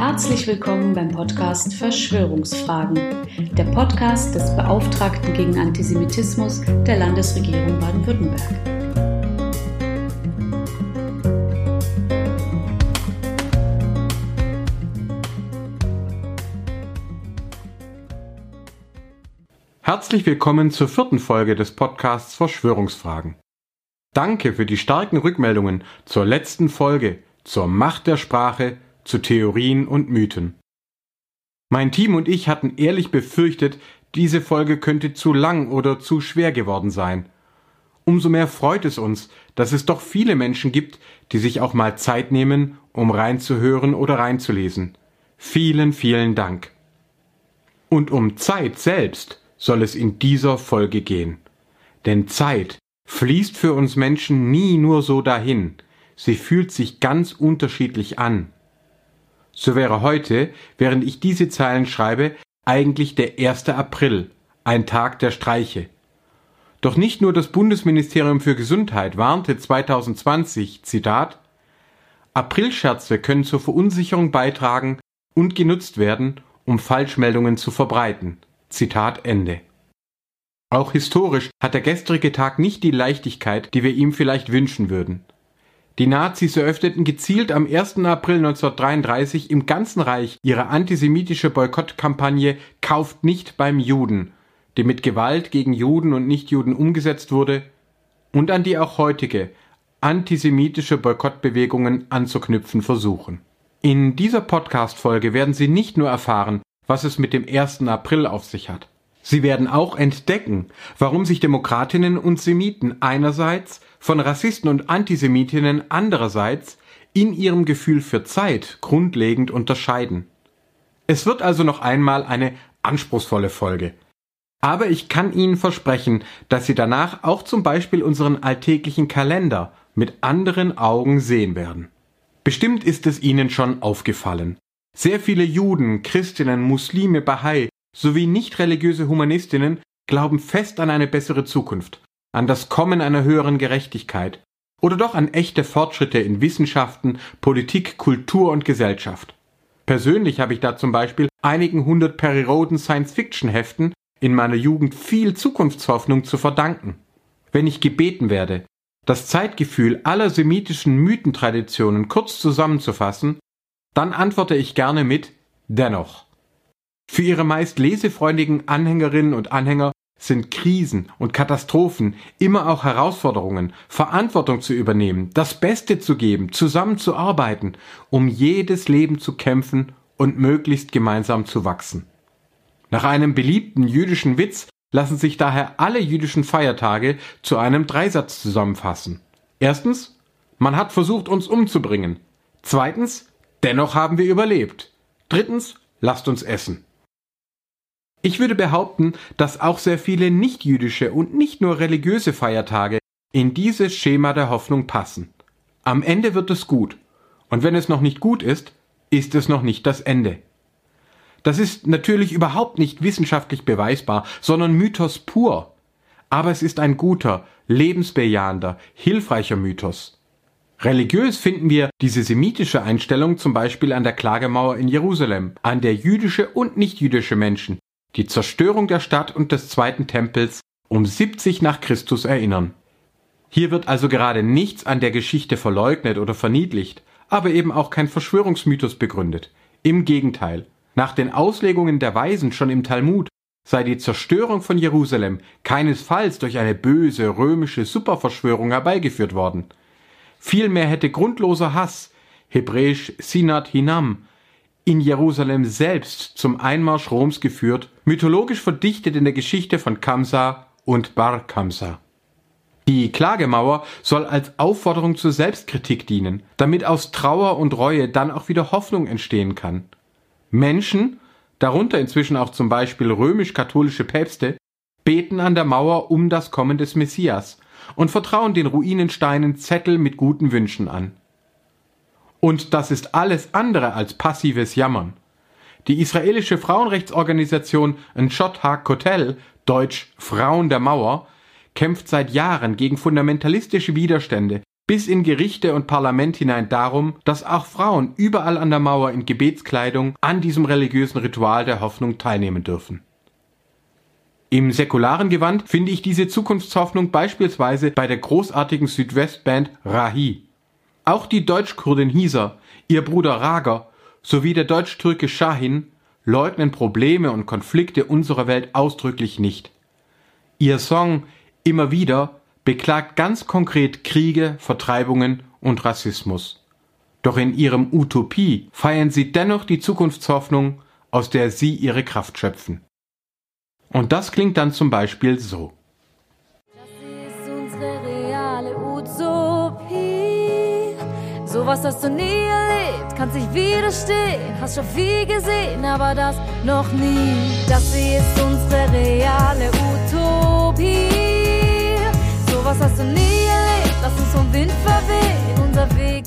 Herzlich willkommen beim Podcast Verschwörungsfragen, der Podcast des Beauftragten gegen Antisemitismus der Landesregierung Baden-Württemberg. Herzlich willkommen zur vierten Folge des Podcasts Verschwörungsfragen. Danke für die starken Rückmeldungen zur letzten Folge, zur Macht der Sprache, zu Theorien und Mythen. Mein Team und ich hatten ehrlich befürchtet, diese Folge könnte zu lang oder zu schwer geworden sein. Umso mehr freut es uns, dass es doch viele Menschen gibt, die sich auch mal Zeit nehmen, um reinzuhören oder reinzulesen. Vielen, vielen Dank. Und um Zeit selbst soll es in dieser Folge gehen. Denn Zeit fließt für uns Menschen nie nur so dahin, sie fühlt sich ganz unterschiedlich an. So wäre heute, während ich diese Zeilen schreibe, eigentlich der 1. April, ein Tag der Streiche. Doch nicht nur das Bundesministerium für Gesundheit warnte 2020, Zitat, Aprilscherze können zur Verunsicherung beitragen und genutzt werden, um Falschmeldungen zu verbreiten. Zitat Ende. Auch historisch hat der gestrige Tag nicht die Leichtigkeit, die wir ihm vielleicht wünschen würden. Die Nazis eröffneten gezielt am 1. April 1933 im ganzen Reich ihre antisemitische Boykottkampagne Kauft nicht beim Juden, die mit Gewalt gegen Juden und Nichtjuden umgesetzt wurde und an die auch heutige antisemitische Boykottbewegungen anzuknüpfen versuchen. In dieser Podcast-Folge werden Sie nicht nur erfahren, was es mit dem 1. April auf sich hat. Sie werden auch entdecken, warum sich Demokratinnen und Semiten einerseits von Rassisten und Antisemitinnen andererseits in ihrem Gefühl für Zeit grundlegend unterscheiden. Es wird also noch einmal eine anspruchsvolle Folge. Aber ich kann Ihnen versprechen, dass Sie danach auch zum Beispiel unseren alltäglichen Kalender mit anderen Augen sehen werden. Bestimmt ist es Ihnen schon aufgefallen. Sehr viele Juden, Christinnen, Muslime, Bahai sowie nicht religiöse Humanistinnen glauben fest an eine bessere Zukunft an das Kommen einer höheren Gerechtigkeit oder doch an echte Fortschritte in Wissenschaften, Politik, Kultur und Gesellschaft. Persönlich habe ich da zum Beispiel einigen hundert Perry Roden Science-Fiction-Heften in meiner Jugend viel Zukunftshoffnung zu verdanken. Wenn ich gebeten werde, das Zeitgefühl aller semitischen Mythentraditionen kurz zusammenzufassen, dann antworte ich gerne mit dennoch. Für ihre meist lesefreundigen Anhängerinnen und Anhänger sind Krisen und Katastrophen immer auch Herausforderungen, Verantwortung zu übernehmen, das Beste zu geben, zusammenzuarbeiten, um jedes Leben zu kämpfen und möglichst gemeinsam zu wachsen. Nach einem beliebten jüdischen Witz lassen sich daher alle jüdischen Feiertage zu einem Dreisatz zusammenfassen. Erstens, man hat versucht, uns umzubringen. Zweitens, dennoch haben wir überlebt. Drittens, lasst uns essen. Ich würde behaupten, dass auch sehr viele nichtjüdische und nicht nur religiöse Feiertage in dieses Schema der Hoffnung passen. Am Ende wird es gut. Und wenn es noch nicht gut ist, ist es noch nicht das Ende. Das ist natürlich überhaupt nicht wissenschaftlich beweisbar, sondern Mythos pur. Aber es ist ein guter, lebensbejahender, hilfreicher Mythos. Religiös finden wir diese semitische Einstellung zum Beispiel an der Klagemauer in Jerusalem, an der jüdische und nichtjüdische Menschen die Zerstörung der Stadt und des zweiten Tempels um 70 nach Christus erinnern. Hier wird also gerade nichts an der Geschichte verleugnet oder verniedlicht, aber eben auch kein Verschwörungsmythos begründet. Im Gegenteil, nach den Auslegungen der Weisen schon im Talmud sei die Zerstörung von Jerusalem keinesfalls durch eine böse römische Superverschwörung herbeigeführt worden. Vielmehr hätte grundloser Hass, hebräisch Sinat Hinam, in Jerusalem selbst zum Einmarsch Roms geführt, mythologisch verdichtet in der Geschichte von Kamsa und Bar Kamsa. Die Klagemauer soll als Aufforderung zur Selbstkritik dienen, damit aus Trauer und Reue dann auch wieder Hoffnung entstehen kann. Menschen, darunter inzwischen auch zum Beispiel römisch-katholische Päpste, beten an der Mauer um das Kommen des Messias und vertrauen den Ruinensteinen Zettel mit guten Wünschen an. Und das ist alles andere als passives Jammern. Die israelische Frauenrechtsorganisation Nshot HaKotel, deutsch Frauen der Mauer, kämpft seit Jahren gegen fundamentalistische Widerstände, bis in Gerichte und Parlament hinein darum, dass auch Frauen überall an der Mauer in Gebetskleidung an diesem religiösen Ritual der Hoffnung teilnehmen dürfen. Im säkularen Gewand finde ich diese Zukunftshoffnung beispielsweise bei der großartigen Südwestband Rahi. Auch die Deutschkurdin Hisa, ihr Bruder Rager sowie der Deutsch-Türke Shahin leugnen Probleme und Konflikte unserer Welt ausdrücklich nicht. Ihr Song Immer wieder beklagt ganz konkret Kriege, Vertreibungen und Rassismus. Doch in ihrem Utopie feiern sie dennoch die Zukunftshoffnung, aus der sie ihre Kraft schöpfen. Und das klingt dann zum Beispiel so. Sowas hast du nie erlebt, kannst nicht widerstehen. Hast schon viel gesehen, aber das noch nie. Das hier ist unsere reale Utopie. Sowas hast du nie erlebt, lass uns vom Wind verwehen. Unser Weg,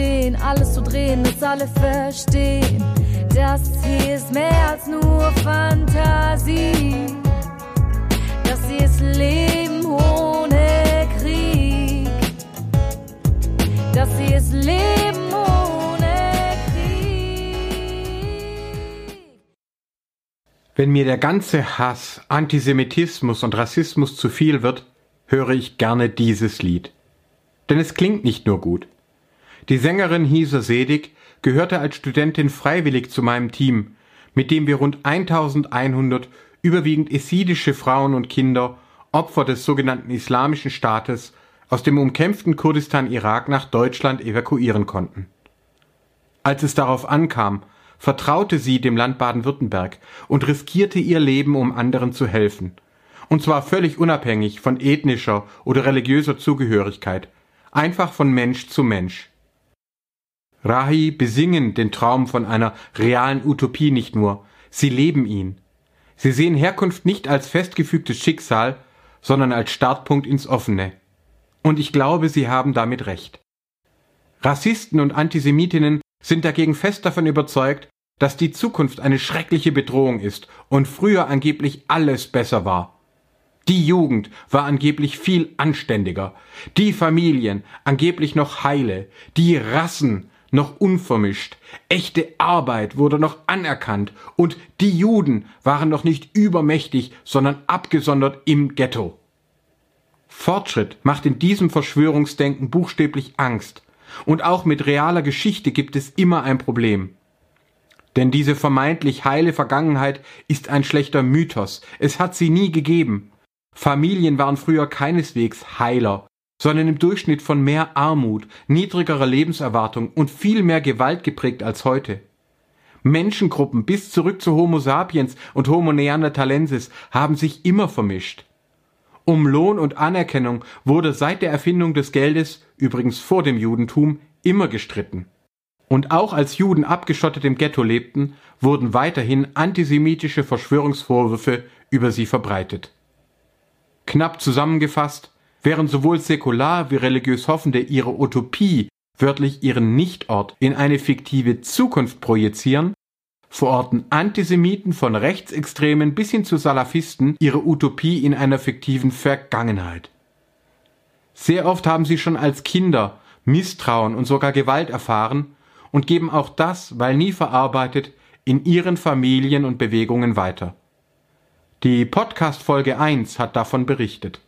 verstehen, alles zu drehen, dass alle verstehen. Das hier ist mehr als nur Fantasie. Das hier ist Leben ohne Krieg. Das hier ist Leben ohne Krieg. Wenn mir der ganze Hass, Antisemitismus und Rassismus zu viel wird, höre ich gerne dieses Lied denn es klingt nicht nur gut. Die Sängerin Hisa Sedig gehörte als Studentin freiwillig zu meinem Team, mit dem wir rund 1100 überwiegend esidische Frauen und Kinder, Opfer des sogenannten Islamischen Staates, aus dem umkämpften Kurdistan Irak nach Deutschland evakuieren konnten. Als es darauf ankam, vertraute sie dem Land Baden-Württemberg und riskierte ihr Leben, um anderen zu helfen. Und zwar völlig unabhängig von ethnischer oder religiöser Zugehörigkeit, einfach von Mensch zu Mensch. Rahi besingen den Traum von einer realen Utopie nicht nur, sie leben ihn. Sie sehen Herkunft nicht als festgefügtes Schicksal, sondern als Startpunkt ins Offene. Und ich glaube, sie haben damit recht. Rassisten und Antisemitinnen sind dagegen fest davon überzeugt, dass die Zukunft eine schreckliche Bedrohung ist und früher angeblich alles besser war. Die Jugend war angeblich viel anständiger, die Familien angeblich noch heile, die Rassen noch unvermischt, echte Arbeit wurde noch anerkannt. Und die Juden waren noch nicht übermächtig, sondern abgesondert im Ghetto. Fortschritt macht in diesem Verschwörungsdenken buchstäblich Angst, und auch mit realer Geschichte gibt es immer ein Problem. Denn diese vermeintlich heile Vergangenheit ist ein schlechter Mythos, es hat sie nie gegeben, Familien waren früher keineswegs heiler, sondern im Durchschnitt von mehr Armut, niedrigerer Lebenserwartung und viel mehr Gewalt geprägt als heute. Menschengruppen bis zurück zu Homo sapiens und Homo neanderthalensis haben sich immer vermischt. Um Lohn und Anerkennung wurde seit der Erfindung des Geldes, übrigens vor dem Judentum, immer gestritten. Und auch als Juden abgeschottet im Ghetto lebten, wurden weiterhin antisemitische Verschwörungsvorwürfe über sie verbreitet. Knapp zusammengefasst, während sowohl säkular wie religiös Hoffende ihre Utopie, wörtlich ihren Nichtort, in eine fiktive Zukunft projizieren, verorten Antisemiten von Rechtsextremen bis hin zu Salafisten ihre Utopie in einer fiktiven Vergangenheit. Sehr oft haben sie schon als Kinder Misstrauen und sogar Gewalt erfahren und geben auch das, weil nie verarbeitet, in ihren Familien und Bewegungen weiter. Die Podcast Folge 1 hat davon berichtet.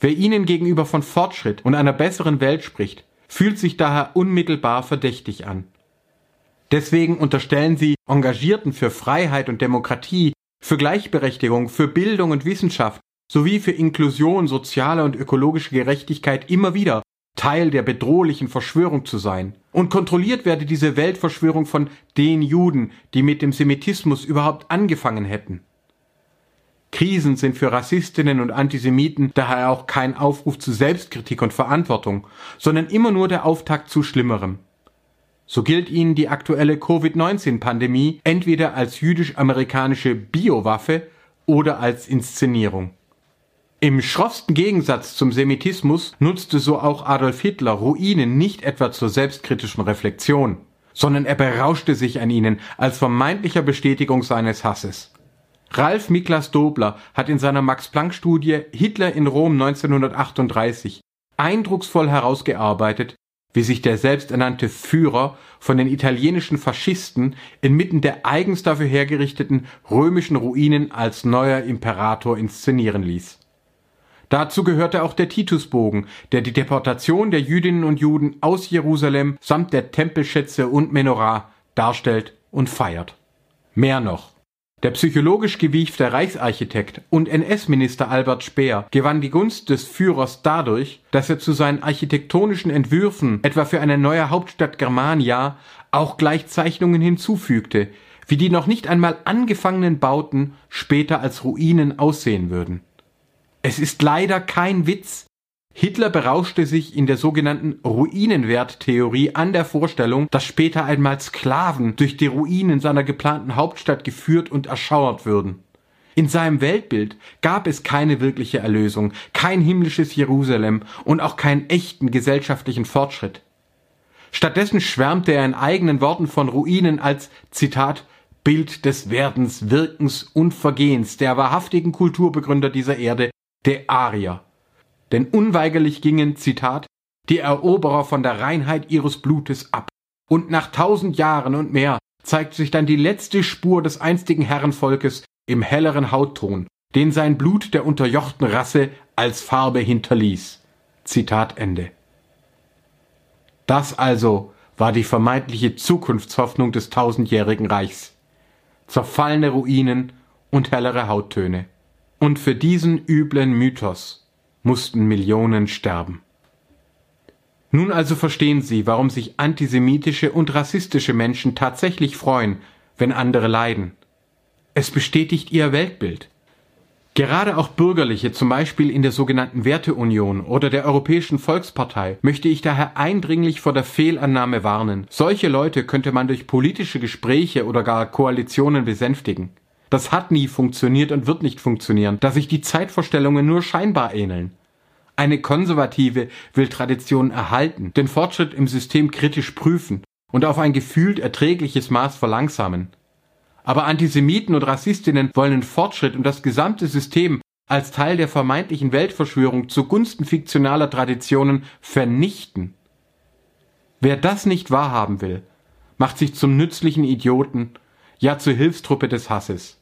Wer Ihnen gegenüber von Fortschritt und einer besseren Welt spricht, fühlt sich daher unmittelbar verdächtig an. Deswegen unterstellen Sie Engagierten für Freiheit und Demokratie, für Gleichberechtigung, für Bildung und Wissenschaft sowie für Inklusion, soziale und ökologische Gerechtigkeit immer wieder Teil der bedrohlichen Verschwörung zu sein. Und kontrolliert werde diese Weltverschwörung von den Juden, die mit dem Semitismus überhaupt angefangen hätten. Krisen sind für Rassistinnen und Antisemiten daher auch kein Aufruf zu Selbstkritik und Verantwortung, sondern immer nur der Auftakt zu Schlimmerem. So gilt ihnen die aktuelle Covid-19-Pandemie entweder als jüdisch-amerikanische Biowaffe oder als Inszenierung. Im schroffsten Gegensatz zum Semitismus nutzte so auch Adolf Hitler Ruinen nicht etwa zur selbstkritischen Reflexion, sondern er berauschte sich an ihnen als vermeintlicher Bestätigung seines Hasses. Ralf Miklas Dobler hat in seiner Max-Planck-Studie Hitler in Rom 1938 eindrucksvoll herausgearbeitet, wie sich der selbsternannte Führer von den italienischen Faschisten inmitten der eigens dafür hergerichteten römischen Ruinen als neuer Imperator inszenieren ließ. Dazu gehörte auch der Titusbogen, der die Deportation der Jüdinnen und Juden aus Jerusalem samt der Tempelschätze und Menorah darstellt und feiert. Mehr noch. Der psychologisch gewiefte Reichsarchitekt und NS-Minister Albert Speer gewann die Gunst des Führers dadurch, dass er zu seinen architektonischen Entwürfen, etwa für eine neue Hauptstadt Germania, auch gleich Zeichnungen hinzufügte, wie die noch nicht einmal angefangenen Bauten später als Ruinen aussehen würden. Es ist leider kein Witz. Hitler berauschte sich in der sogenannten Ruinenwerttheorie an der Vorstellung, dass später einmal Sklaven durch die Ruinen seiner geplanten Hauptstadt geführt und erschauert würden. In seinem Weltbild gab es keine wirkliche Erlösung, kein himmlisches Jerusalem und auch keinen echten gesellschaftlichen Fortschritt. Stattdessen schwärmte er in eigenen Worten von Ruinen als Zitat Bild des Werdens, Wirkens und Vergehens der wahrhaftigen Kulturbegründer dieser Erde der Arier. Denn unweigerlich gingen, Zitat, die Eroberer von der Reinheit ihres Blutes ab. Und nach tausend Jahren und mehr zeigt sich dann die letzte Spur des einstigen Herrenvolkes im helleren Hautton, den sein Blut der unterjochten Rasse als Farbe hinterließ. Zitat Ende. Das also war die vermeintliche Zukunftshoffnung des tausendjährigen Reichs. Zerfallene Ruinen und hellere Hauttöne. Und für diesen üblen Mythos mussten Millionen sterben. Nun also verstehen Sie, warum sich antisemitische und rassistische Menschen tatsächlich freuen, wenn andere leiden. Es bestätigt ihr Weltbild. Gerade auch Bürgerliche, zum Beispiel in der sogenannten Werteunion oder der Europäischen Volkspartei, möchte ich daher eindringlich vor der Fehlannahme warnen. Solche Leute könnte man durch politische Gespräche oder gar Koalitionen besänftigen. Das hat nie funktioniert und wird nicht funktionieren, da sich die Zeitvorstellungen nur scheinbar ähneln. Eine Konservative will Traditionen erhalten, den Fortschritt im System kritisch prüfen und auf ein gefühlt erträgliches Maß verlangsamen. Aber Antisemiten und Rassistinnen wollen den Fortschritt und das gesamte System als Teil der vermeintlichen Weltverschwörung zugunsten fiktionaler Traditionen vernichten. Wer das nicht wahrhaben will, macht sich zum nützlichen Idioten ja zur Hilfstruppe des Hasses.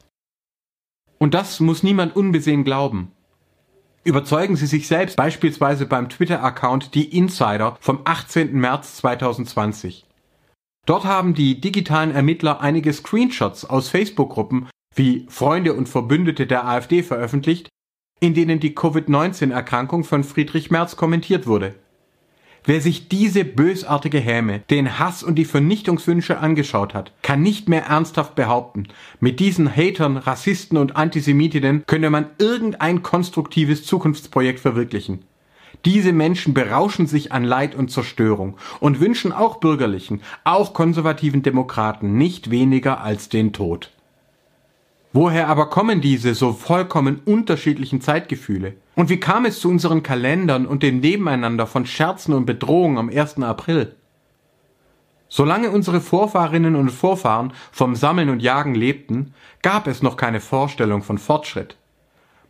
Und das muss niemand unbesehen glauben. Überzeugen Sie sich selbst beispielsweise beim Twitter-Account Die Insider vom 18. März 2020. Dort haben die digitalen Ermittler einige Screenshots aus Facebook-Gruppen wie Freunde und Verbündete der AfD veröffentlicht, in denen die Covid-19-Erkrankung von Friedrich Merz kommentiert wurde. Wer sich diese bösartige Häme, den Hass und die Vernichtungswünsche angeschaut hat, kann nicht mehr ernsthaft behaupten, mit diesen Hatern, Rassisten und Antisemitinnen könne man irgendein konstruktives Zukunftsprojekt verwirklichen. Diese Menschen berauschen sich an Leid und Zerstörung und wünschen auch bürgerlichen, auch konservativen Demokraten nicht weniger als den Tod. Woher aber kommen diese so vollkommen unterschiedlichen Zeitgefühle? Und wie kam es zu unseren Kalendern und dem Nebeneinander von Scherzen und Bedrohungen am 1. April? Solange unsere Vorfahrinnen und Vorfahren vom Sammeln und Jagen lebten, gab es noch keine Vorstellung von Fortschritt.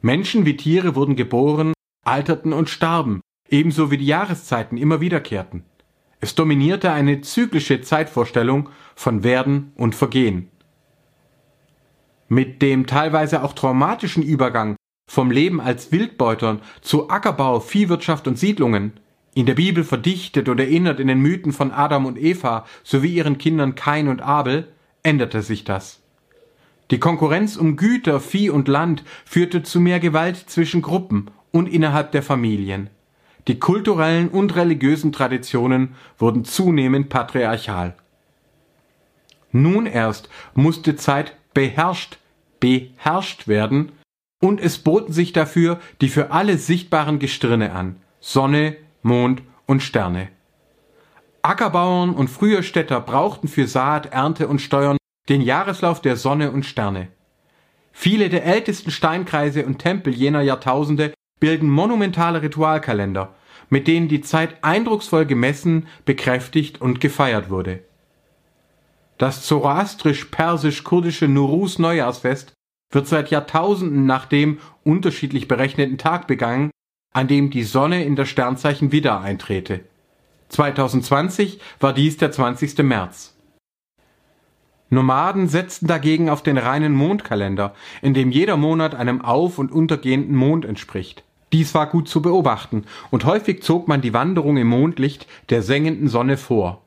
Menschen wie Tiere wurden geboren, alterten und starben, ebenso wie die Jahreszeiten immer wiederkehrten. Es dominierte eine zyklische Zeitvorstellung von Werden und Vergehen. Mit dem teilweise auch traumatischen Übergang vom Leben als Wildbeutern zu Ackerbau, Viehwirtschaft und Siedlungen, in der Bibel verdichtet und erinnert in den Mythen von Adam und Eva sowie ihren Kindern Kain und Abel, änderte sich das. Die Konkurrenz um Güter, Vieh und Land führte zu mehr Gewalt zwischen Gruppen und innerhalb der Familien. Die kulturellen und religiösen Traditionen wurden zunehmend patriarchal. Nun erst musste Zeit beherrscht, beherrscht werden, und es boten sich dafür die für alle sichtbaren Gestirne an, Sonne, Mond und Sterne. Ackerbauern und frühe Städter brauchten für Saat, Ernte und Steuern den Jahreslauf der Sonne und Sterne. Viele der ältesten Steinkreise und Tempel jener Jahrtausende bilden monumentale Ritualkalender, mit denen die Zeit eindrucksvoll gemessen, bekräftigt und gefeiert wurde. Das zoroastrisch-persisch-kurdische Nuruz Neujahrsfest wird seit Jahrtausenden nach dem unterschiedlich berechneten Tag begangen, an dem die Sonne in das Sternzeichen Widder eintrete. 2020 war dies der 20. März. Nomaden setzten dagegen auf den reinen Mondkalender, in dem jeder Monat einem auf- und untergehenden Mond entspricht. Dies war gut zu beobachten, und häufig zog man die Wanderung im Mondlicht der sengenden Sonne vor.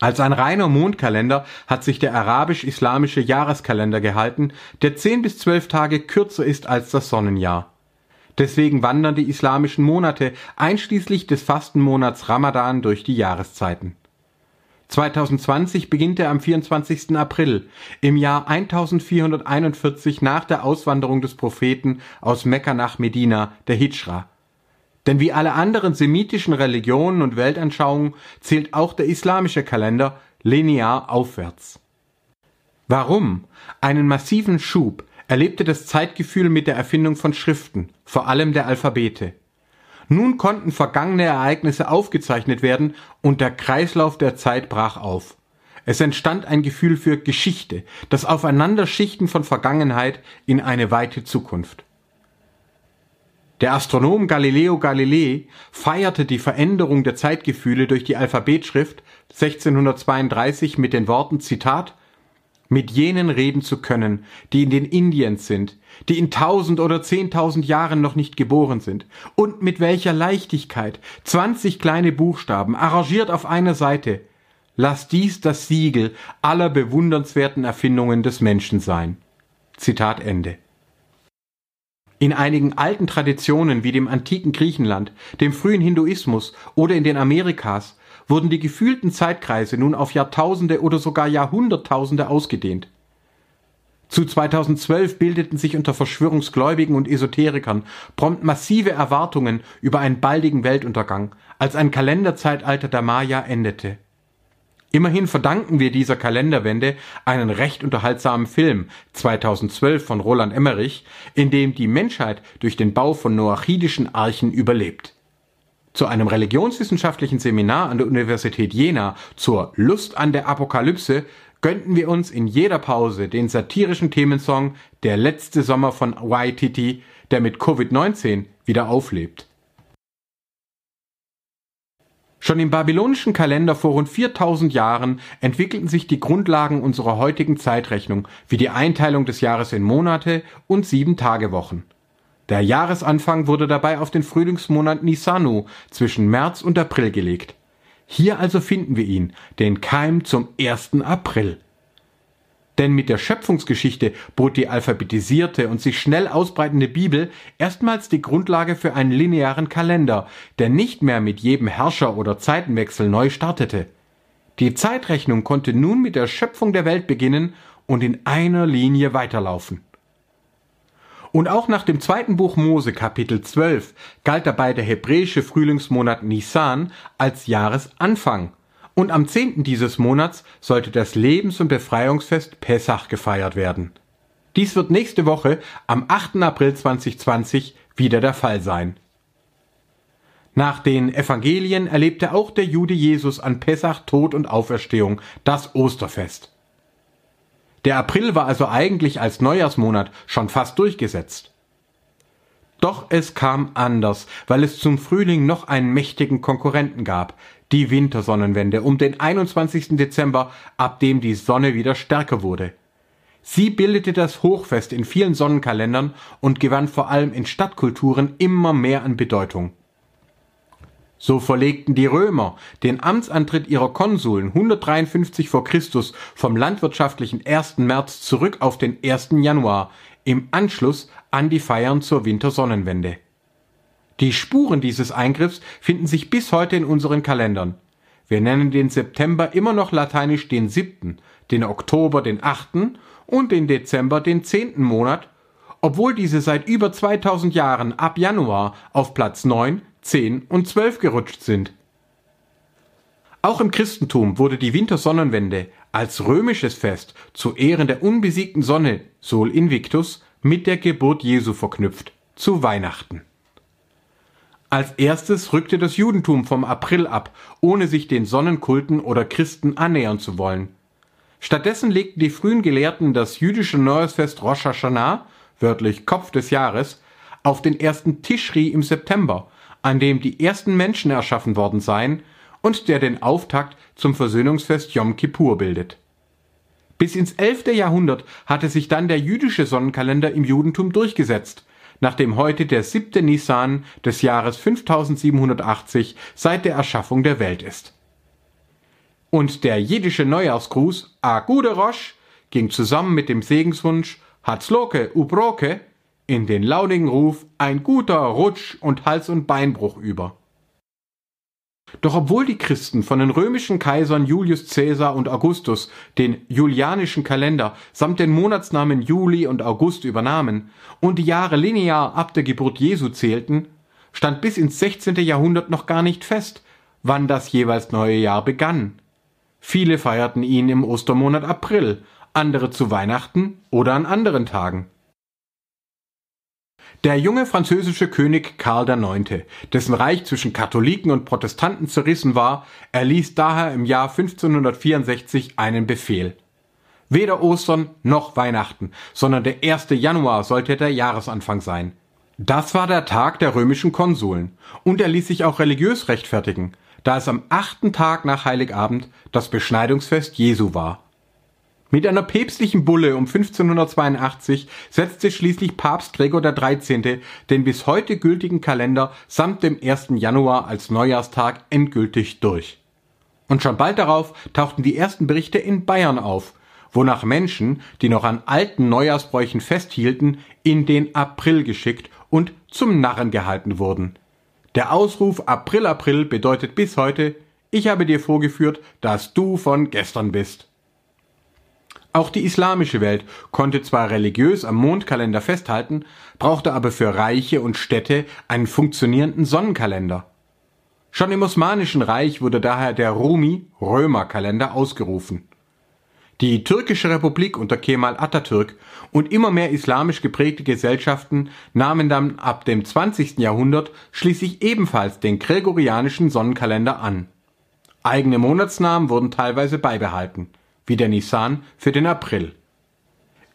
Als ein reiner Mondkalender hat sich der arabisch-islamische Jahreskalender gehalten, der zehn bis zwölf Tage kürzer ist als das Sonnenjahr. Deswegen wandern die islamischen Monate einschließlich des Fastenmonats Ramadan durch die Jahreszeiten. 2020 beginnt er am 24. April, im Jahr 1441 nach der Auswanderung des Propheten aus Mekka nach Medina, der Hijra. Denn wie alle anderen semitischen Religionen und Weltanschauungen zählt auch der islamische Kalender linear aufwärts. Warum? Einen massiven Schub erlebte das Zeitgefühl mit der Erfindung von Schriften, vor allem der Alphabete. Nun konnten vergangene Ereignisse aufgezeichnet werden und der Kreislauf der Zeit brach auf. Es entstand ein Gefühl für Geschichte, das Aufeinanderschichten von Vergangenheit in eine weite Zukunft. Der Astronom Galileo Galilei feierte die Veränderung der Zeitgefühle durch die Alphabetschrift 1632 mit den Worten Zitat mit jenen reden zu können, die in den Indiens sind, die in tausend oder zehntausend Jahren noch nicht geboren sind, und mit welcher Leichtigkeit zwanzig kleine Buchstaben arrangiert auf einer Seite. Lass dies das Siegel aller bewundernswerten Erfindungen des Menschen sein. Zitat Ende. In einigen alten Traditionen wie dem antiken Griechenland, dem frühen Hinduismus oder in den Amerikas wurden die gefühlten Zeitkreise nun auf Jahrtausende oder sogar Jahrhunderttausende ausgedehnt. Zu 2012 bildeten sich unter Verschwörungsgläubigen und Esoterikern prompt massive Erwartungen über einen baldigen Weltuntergang, als ein Kalenderzeitalter der Maya endete. Immerhin verdanken wir dieser Kalenderwende einen recht unterhaltsamen Film 2012 von Roland Emmerich, in dem die Menschheit durch den Bau von noachidischen Archen überlebt. Zu einem religionswissenschaftlichen Seminar an der Universität Jena zur Lust an der Apokalypse gönnten wir uns in jeder Pause den satirischen Themensong Der letzte Sommer von Waititi, der mit Covid-19 wieder auflebt. Schon im babylonischen Kalender vor rund 4000 Jahren entwickelten sich die Grundlagen unserer heutigen Zeitrechnung, wie die Einteilung des Jahres in Monate und sieben Tagewochen. Der Jahresanfang wurde dabei auf den Frühlingsmonat Nisanu zwischen März und April gelegt. Hier also finden wir ihn, den Keim zum 1. April. Denn mit der Schöpfungsgeschichte bot die alphabetisierte und sich schnell ausbreitende Bibel erstmals die Grundlage für einen linearen Kalender, der nicht mehr mit jedem Herrscher oder Zeitenwechsel neu startete. Die Zeitrechnung konnte nun mit der Schöpfung der Welt beginnen und in einer Linie weiterlaufen. Und auch nach dem zweiten Buch Mose Kapitel 12 galt dabei der hebräische Frühlingsmonat Nisan als Jahresanfang. Und am 10. dieses Monats sollte das Lebens- und Befreiungsfest Pessach gefeiert werden. Dies wird nächste Woche am 8. April 2020 wieder der Fall sein. Nach den Evangelien erlebte auch der Jude Jesus an Pessach Tod und Auferstehung, das Osterfest. Der April war also eigentlich als Neujahrsmonat schon fast durchgesetzt. Doch es kam anders, weil es zum Frühling noch einen mächtigen Konkurrenten gab, die Wintersonnenwende um den 21. Dezember, ab dem die Sonne wieder stärker wurde. Sie bildete das Hochfest in vielen Sonnenkalendern und gewann vor allem in Stadtkulturen immer mehr an Bedeutung. So verlegten die Römer den Amtsantritt ihrer Konsuln 153 vor Christus vom landwirtschaftlichen 1. März zurück auf den 1. Januar im Anschluss an die Feiern zur Wintersonnenwende. Die Spuren dieses Eingriffs finden sich bis heute in unseren Kalendern. Wir nennen den September immer noch lateinisch den siebten, den Oktober den achten und den Dezember den zehnten Monat, obwohl diese seit über 2000 Jahren ab Januar auf Platz 9 10 und 12 gerutscht sind. Auch im Christentum wurde die Wintersonnenwende als römisches Fest zu Ehren der unbesiegten Sonne Sol Invictus mit der Geburt Jesu verknüpft. zu Weihnachten. Als erstes rückte das Judentum vom April ab, ohne sich den Sonnenkulten oder Christen annähern zu wollen. Stattdessen legten die frühen Gelehrten das jüdische Neujahrsfest Rosh Hashanah, wörtlich Kopf des Jahres, auf den ersten Tischri im September, an dem die ersten Menschen erschaffen worden seien und der den Auftakt zum Versöhnungsfest Yom Kippur bildet. Bis ins 11. Jahrhundert hatte sich dann der jüdische Sonnenkalender im Judentum durchgesetzt, nachdem heute der siebte Nisan des Jahres 5780 seit der Erschaffung der Welt ist. Und der jiddische Neujahrsgruß A Gude Rosh ging zusammen mit dem Segenswunsch Hatzloke Ubroke in den launigen Ruf ein guter Rutsch und Hals- und Beinbruch über. Doch obwohl die Christen von den römischen Kaisern Julius Caesar und Augustus den julianischen Kalender samt den Monatsnamen Juli und August übernahmen und die Jahre linear ab der Geburt Jesu zählten, stand bis ins 16. Jahrhundert noch gar nicht fest, wann das jeweils neue Jahr begann. Viele feierten ihn im Ostermonat April, andere zu Weihnachten oder an anderen Tagen. Der junge französische König Karl IX., dessen Reich zwischen Katholiken und Protestanten zerrissen war, erließ daher im Jahr 1564 einen Befehl. Weder Ostern noch Weihnachten, sondern der 1. Januar sollte der Jahresanfang sein. Das war der Tag der römischen Konsuln, und er ließ sich auch religiös rechtfertigen, da es am achten Tag nach Heiligabend das Beschneidungsfest Jesu war. Mit einer päpstlichen Bulle um 1582 setzte schließlich Papst Gregor XIII. den bis heute gültigen Kalender samt dem 1. Januar als Neujahrstag endgültig durch. Und schon bald darauf tauchten die ersten Berichte in Bayern auf, wonach Menschen, die noch an alten Neujahrsbräuchen festhielten, in den April geschickt und zum Narren gehalten wurden. Der Ausruf April April bedeutet bis heute, ich habe dir vorgeführt, dass du von gestern bist. Auch die islamische Welt konnte zwar religiös am Mondkalender festhalten, brauchte aber für Reiche und Städte einen funktionierenden Sonnenkalender. Schon im Osmanischen Reich wurde daher der Rumi Römerkalender ausgerufen. Die türkische Republik unter Kemal Atatürk und immer mehr islamisch geprägte Gesellschaften nahmen dann ab dem 20. Jahrhundert schließlich ebenfalls den gregorianischen Sonnenkalender an. Eigene Monatsnamen wurden teilweise beibehalten wie der Nisan für den April.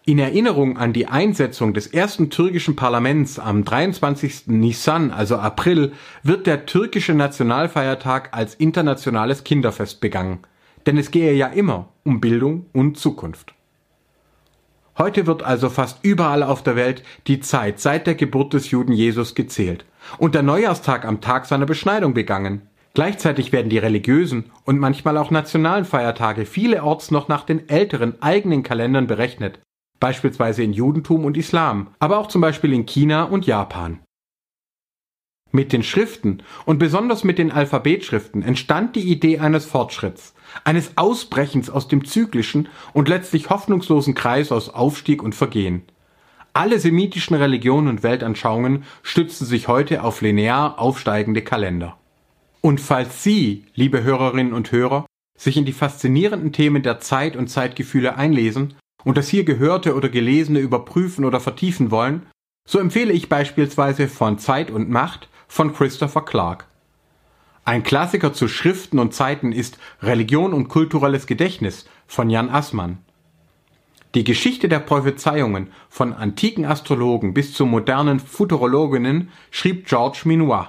In Erinnerung an die Einsetzung des ersten türkischen Parlaments am 23. Nisan, also April, wird der türkische Nationalfeiertag als internationales Kinderfest begangen. Denn es gehe ja immer um Bildung und Zukunft. Heute wird also fast überall auf der Welt die Zeit seit der Geburt des Juden Jesus gezählt und der Neujahrstag am Tag seiner Beschneidung begangen. Gleichzeitig werden die religiösen und manchmal auch nationalen Feiertage vielerorts noch nach den älteren eigenen Kalendern berechnet, beispielsweise in Judentum und Islam, aber auch zum Beispiel in China und Japan. Mit den Schriften und besonders mit den Alphabetschriften entstand die Idee eines Fortschritts, eines Ausbrechens aus dem zyklischen und letztlich hoffnungslosen Kreis aus Aufstieg und Vergehen. Alle semitischen Religionen und Weltanschauungen stützen sich heute auf linear aufsteigende Kalender. Und falls Sie, liebe Hörerinnen und Hörer, sich in die faszinierenden Themen der Zeit und Zeitgefühle einlesen und das hier Gehörte oder Gelesene überprüfen oder vertiefen wollen, so empfehle ich beispielsweise von Zeit und Macht von Christopher Clark. Ein Klassiker zu Schriften und Zeiten ist Religion und kulturelles Gedächtnis von Jan Assmann. Die Geschichte der Prophezeiungen von antiken Astrologen bis zu modernen Futurologinnen schrieb George Minois.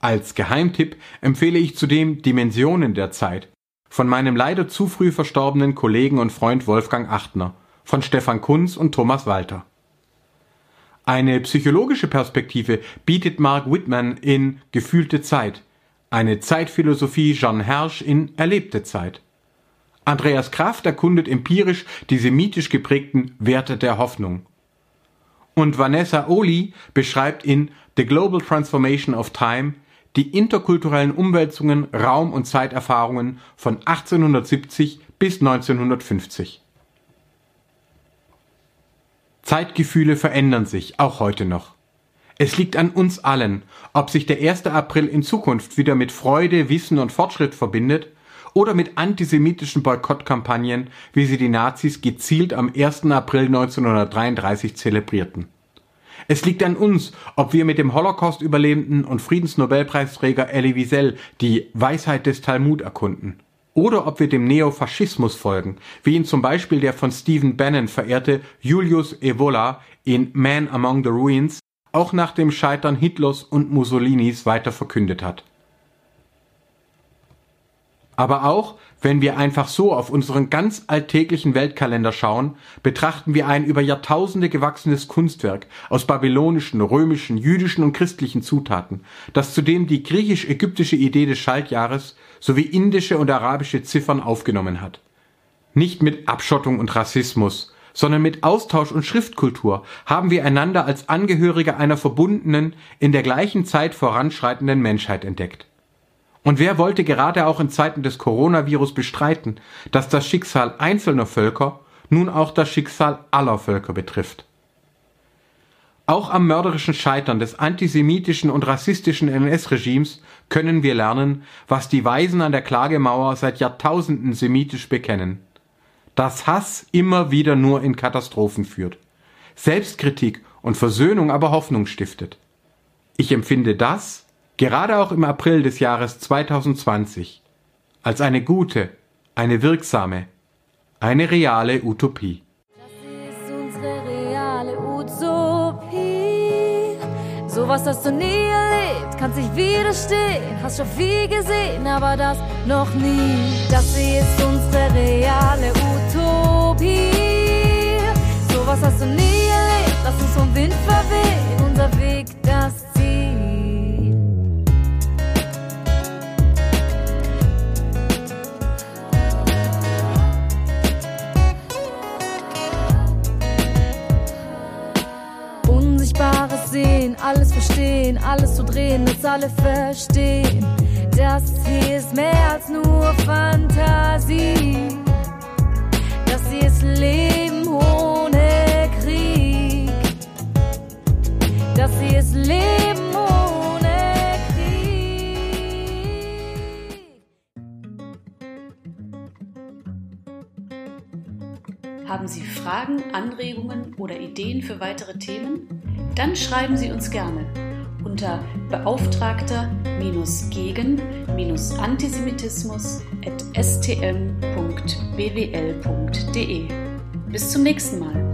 Als Geheimtipp empfehle ich zudem Dimensionen der Zeit von meinem leider zu früh verstorbenen Kollegen und Freund Wolfgang Achtner, von Stefan Kunz und Thomas Walter. Eine psychologische Perspektive bietet Mark Whitman in Gefühlte Zeit, eine Zeitphilosophie Jean Hersch in Erlebte Zeit. Andreas Kraft erkundet empirisch die semitisch geprägten Werte der Hoffnung. Und Vanessa Oli beschreibt in The Global Transformation of Time die interkulturellen Umwälzungen, Raum- und Zeiterfahrungen von 1870 bis 1950. Zeitgefühle verändern sich, auch heute noch. Es liegt an uns allen, ob sich der 1. April in Zukunft wieder mit Freude, Wissen und Fortschritt verbindet oder mit antisemitischen Boykottkampagnen, wie sie die Nazis gezielt am 1. April 1933 zelebrierten. Es liegt an uns, ob wir mit dem Holocaust-Überlebenden und Friedensnobelpreisträger Elie Wiesel die Weisheit des Talmud erkunden. Oder ob wir dem Neofaschismus folgen, wie ihn zum Beispiel der von Stephen Bannon verehrte Julius Evola in Man Among the Ruins auch nach dem Scheitern Hitlers und Mussolinis weiter verkündet hat. Aber auch, wenn wir einfach so auf unseren ganz alltäglichen Weltkalender schauen, betrachten wir ein über Jahrtausende gewachsenes Kunstwerk aus babylonischen, römischen, jüdischen und christlichen Zutaten, das zudem die griechisch-ägyptische Idee des Schaltjahres sowie indische und arabische Ziffern aufgenommen hat. Nicht mit Abschottung und Rassismus, sondern mit Austausch und Schriftkultur haben wir einander als Angehörige einer verbundenen, in der gleichen Zeit voranschreitenden Menschheit entdeckt. Und wer wollte gerade auch in Zeiten des Coronavirus bestreiten, dass das Schicksal einzelner Völker nun auch das Schicksal aller Völker betrifft? Auch am mörderischen Scheitern des antisemitischen und rassistischen NS-Regimes können wir lernen, was die Weisen an der Klagemauer seit Jahrtausenden semitisch bekennen. Dass Hass immer wieder nur in Katastrophen führt, Selbstkritik und Versöhnung aber Hoffnung stiftet. Ich empfinde das gerade auch im April des Jahres 2020, als eine gute, eine wirksame, eine reale Utopie. Das ist unsere reale Utopie. Sowas hast du nie erlebt, kannst nicht widerstehen. Hast schon viel gesehen, aber das noch nie. Das ist unsere reale Utopie. Sowas hast du nie erlebt, lass uns vom Wind verwehen. Alles verstehen, alles zu drehen, dass alle verstehen. Das hier ist mehr als nur Fantasie. Das hier ist Leben ohne Krieg. Das hier ist Leben ohne Krieg. Haben Sie Fragen, Anregungen oder Ideen für weitere Themen? Dann schreiben Sie uns gerne unter beauftragter-gegen-antisemitismus.stm.bwl.de. Bis zum nächsten Mal.